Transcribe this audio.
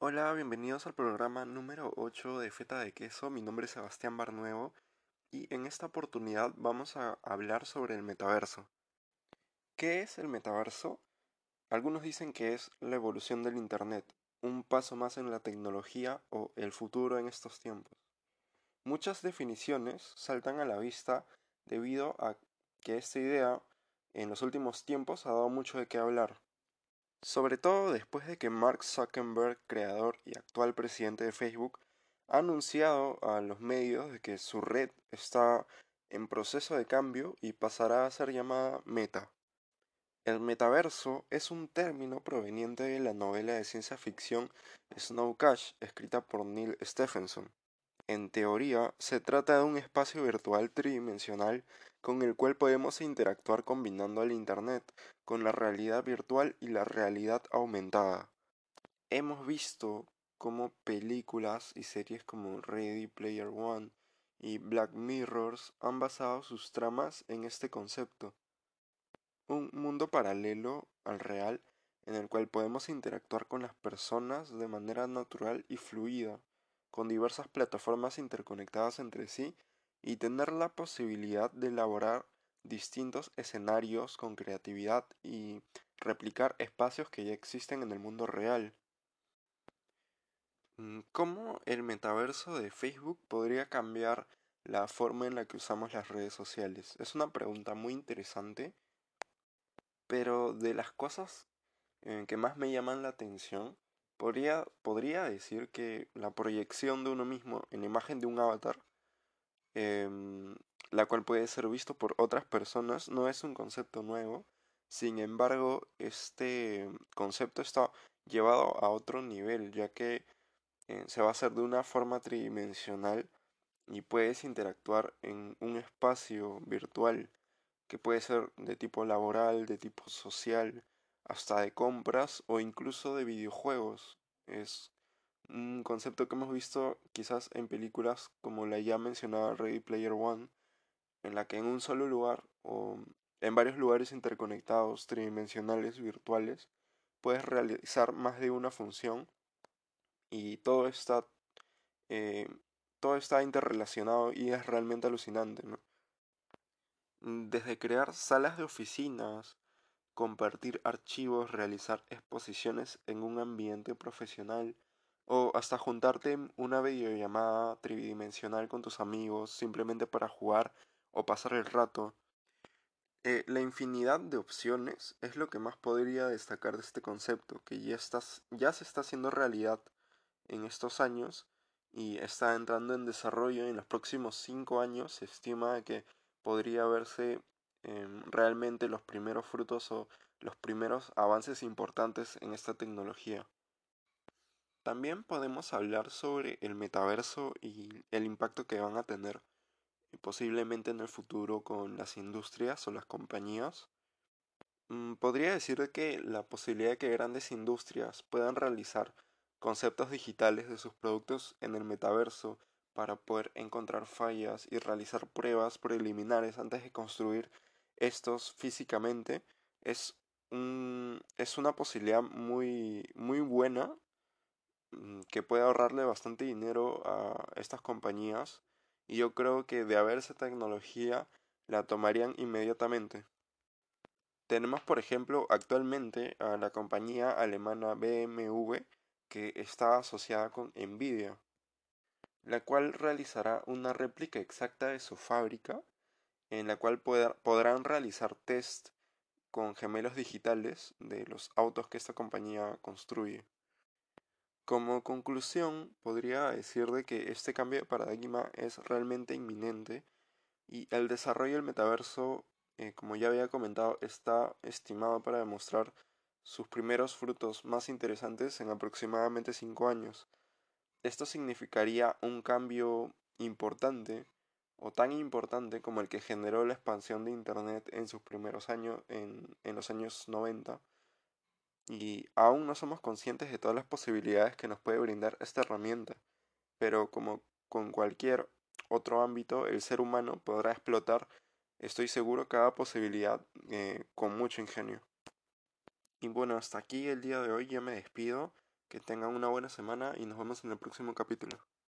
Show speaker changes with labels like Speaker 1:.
Speaker 1: Hola, bienvenidos al programa número 8 de Feta de Queso. Mi nombre es Sebastián Barnuevo y en esta oportunidad vamos a hablar sobre el metaverso. ¿Qué es el metaverso? Algunos dicen que es la evolución del Internet, un paso más en la tecnología o el futuro en estos tiempos. Muchas definiciones saltan a la vista debido a que esta idea en los últimos tiempos ha dado mucho de qué hablar. Sobre todo después de que Mark Zuckerberg, creador y actual presidente de Facebook, ha anunciado a los medios de que su red está en proceso de cambio y pasará a ser llamada Meta. El metaverso es un término proveniente de la novela de ciencia ficción Snow Cash, escrita por Neil Stephenson. En teoría, se trata de un espacio virtual tridimensional con el cual podemos interactuar combinando el Internet con la realidad virtual y la realidad aumentada. Hemos visto cómo películas y series como Ready Player One y Black Mirrors han basado sus tramas en este concepto. Un mundo paralelo al real en el cual podemos interactuar con las personas de manera natural y fluida con diversas plataformas interconectadas entre sí y tener la posibilidad de elaborar distintos escenarios con creatividad y replicar espacios que ya existen en el mundo real. Mm, ¿Cómo el metaverso de Facebook podría cambiar la forma en la que usamos las redes sociales? Es una pregunta muy interesante, pero de las cosas eh, que más me llaman la atención Podría, podría decir que la proyección de uno mismo en imagen de un avatar, em, la cual puede ser visto por otras personas, no es un concepto nuevo. Sin embargo, este concepto está llevado a otro nivel, ya que eh, se va a hacer de una forma tridimensional y puedes interactuar en un espacio virtual que puede ser de tipo laboral, de tipo social, hasta de compras o incluso de videojuegos. Es un concepto que hemos visto quizás en películas como la ya mencionada Ready Player One, en la que en un solo lugar o en varios lugares interconectados, tridimensionales, virtuales, puedes realizar más de una función y todo está, eh, todo está interrelacionado y es realmente alucinante. Desde crear salas de oficinas, compartir archivos, realizar exposiciones en un ambiente profesional o hasta juntarte en una videollamada tridimensional con tus amigos simplemente para jugar o pasar el rato. Eh, la infinidad de opciones es lo que más podría destacar de este concepto, que ya, ya se está haciendo realidad en estos años y está entrando en desarrollo en los próximos cinco años. Se estima que podría verse Em, realmente los primeros frutos o los primeros avances importantes en esta tecnología. También podemos hablar sobre el metaverso y el impacto que van a tener eh, posiblemente en el futuro con las industrias o las compañías. Mm, podría decir que la posibilidad de que grandes industrias puedan realizar conceptos digitales de sus productos en el metaverso para poder encontrar fallas y realizar pruebas preliminares antes de construir estos físicamente es, es una posibilidad muy, muy buena mm, que puede ahorrarle bastante dinero a estas compañías y yo creo que de haber esa tecnología la tomarían inmediatamente. Tenemos por ejemplo actualmente a la compañía alemana BMW que está asociada con Nvidia, la cual realizará una réplica exacta de su fábrica en la cual podrán realizar test con gemelos digitales de los autos que esta compañía construye. Como conclusión, podría decir de que este cambio de paradigma es realmente inminente y el desarrollo del metaverso, eh, como ya había comentado, está estimado para demostrar sus primeros frutos más interesantes en aproximadamente 5 años. Esto significaría un cambio importante o tan importante como el que generó la expansión de Internet en sus primeros años, en, en los años 90, y aún no somos conscientes de todas las posibilidades que nos puede brindar esta herramienta, pero como con cualquier otro ámbito, el ser humano podrá explotar, estoy seguro, cada posibilidad eh, con mucho ingenio. Y bueno, hasta aquí el día de hoy, ya me despido. Que tengan una buena semana y nos vemos en el próximo capítulo.